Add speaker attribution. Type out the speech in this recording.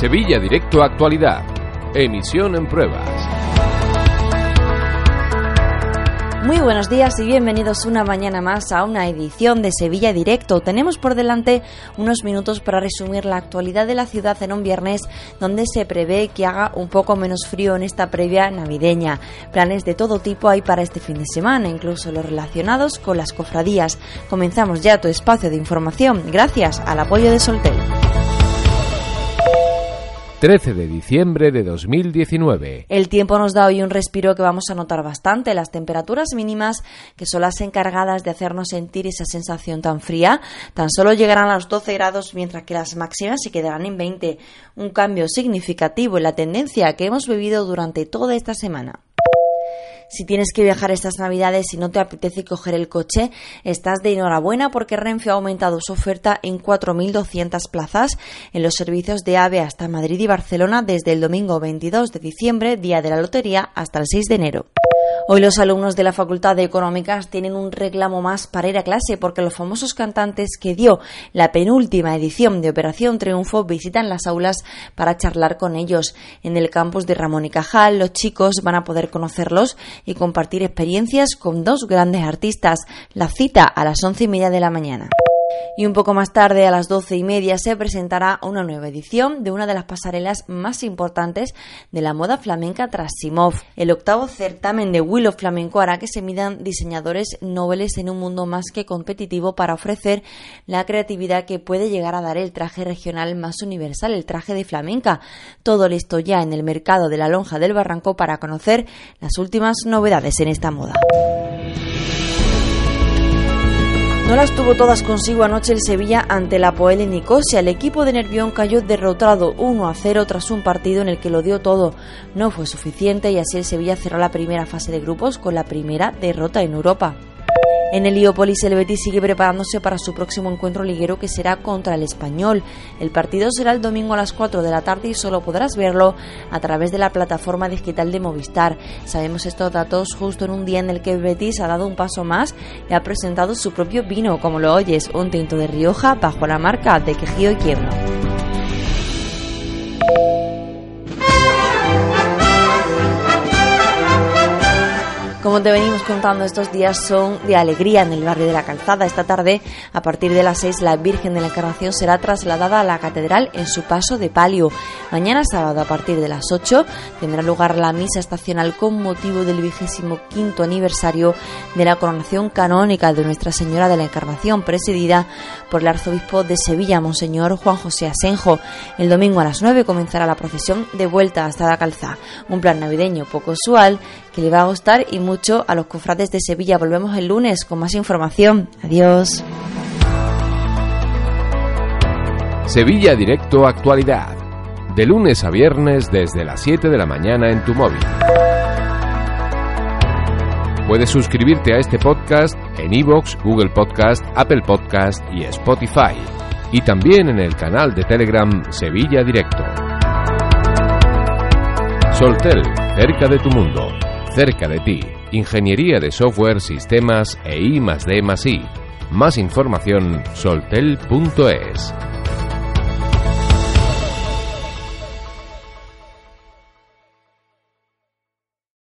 Speaker 1: Sevilla Directo Actualidad. Emisión en pruebas.
Speaker 2: Muy buenos días y bienvenidos una mañana más a una edición de Sevilla Directo. Tenemos por delante unos minutos para resumir la actualidad de la ciudad en un viernes donde se prevé que haga un poco menos frío en esta previa navideña. Planes de todo tipo hay para este fin de semana, incluso los relacionados con las cofradías. Comenzamos ya tu espacio de información gracias al apoyo de Soltel.
Speaker 1: 13 de diciembre de 2019.
Speaker 2: El tiempo nos da hoy un respiro que vamos a notar bastante. Las temperaturas mínimas, que son las encargadas de hacernos sentir esa sensación tan fría, tan solo llegarán a los 12 grados, mientras que las máximas se quedarán en 20. Un cambio significativo en la tendencia que hemos vivido durante toda esta semana. Si tienes que viajar estas navidades y no te apetece coger el coche, estás de enhorabuena porque Renfe ha aumentado su oferta en 4.200 plazas en los servicios de AVE hasta Madrid y Barcelona desde el domingo 22 de diciembre, día de la lotería, hasta el 6 de enero. Hoy los alumnos de la Facultad de Económicas tienen un reclamo más para ir a clase porque los famosos cantantes que dio la penúltima edición de Operación Triunfo visitan las aulas para charlar con ellos. En el campus de Ramón y Cajal los chicos van a poder conocerlos y compartir experiencias con dos grandes artistas. La cita a las once y media de la mañana. Y un poco más tarde, a las doce y media, se presentará una nueva edición de una de las pasarelas más importantes de la moda flamenca tras Simov. El octavo certamen de Willow Flamenco hará que se midan diseñadores nobles en un mundo más que competitivo para ofrecer la creatividad que puede llegar a dar el traje regional más universal, el traje de flamenca. Todo listo ya en el mercado de la lonja del Barranco para conocer las últimas novedades en esta moda. No las tuvo todas consigo anoche el Sevilla ante la Poel en Nicosia. El equipo de Nervión cayó derrotado 1 a 0 tras un partido en el que lo dio todo. No fue suficiente y así el Sevilla cerró la primera fase de grupos con la primera derrota en Europa. En el Heliópolis, el Betis sigue preparándose para su próximo encuentro liguero que será contra el Español. El partido será el domingo a las 4 de la tarde y solo podrás verlo a través de la plataforma digital de Movistar. Sabemos estos datos justo en un día en el que Betis ha dado un paso más y ha presentado su propio vino, como lo oyes, un tinto de Rioja bajo la marca de Quejío y Quiebro. Como te venimos contando, estos días son de alegría en el barrio de la Calzada. Esta tarde, a partir de las 6, la Virgen de la Encarnación será trasladada a la catedral en su paso de palio. Mañana sábado, a partir de las 8, tendrá lugar la misa estacional con motivo del vigésimo quinto aniversario de la coronación canónica de Nuestra Señora de la Encarnación, presidida por el arzobispo de Sevilla, Monseñor Juan José Asenjo. El domingo a las 9 comenzará la procesión de vuelta hasta la Calzada. Un plan navideño poco usual que le va a gustar y mucho a los cofrades de Sevilla. Volvemos el lunes con más información. Adiós.
Speaker 1: Sevilla Directo Actualidad. De lunes a viernes desde las 7 de la mañana en tu móvil. Puedes suscribirte a este podcast en iVoox, Google Podcast, Apple Podcast y Spotify. Y también en el canal de Telegram Sevilla Directo. Soltel, cerca de tu mundo cerca de ti. Ingeniería de software, sistemas e I más D más I. Más información soltel.es.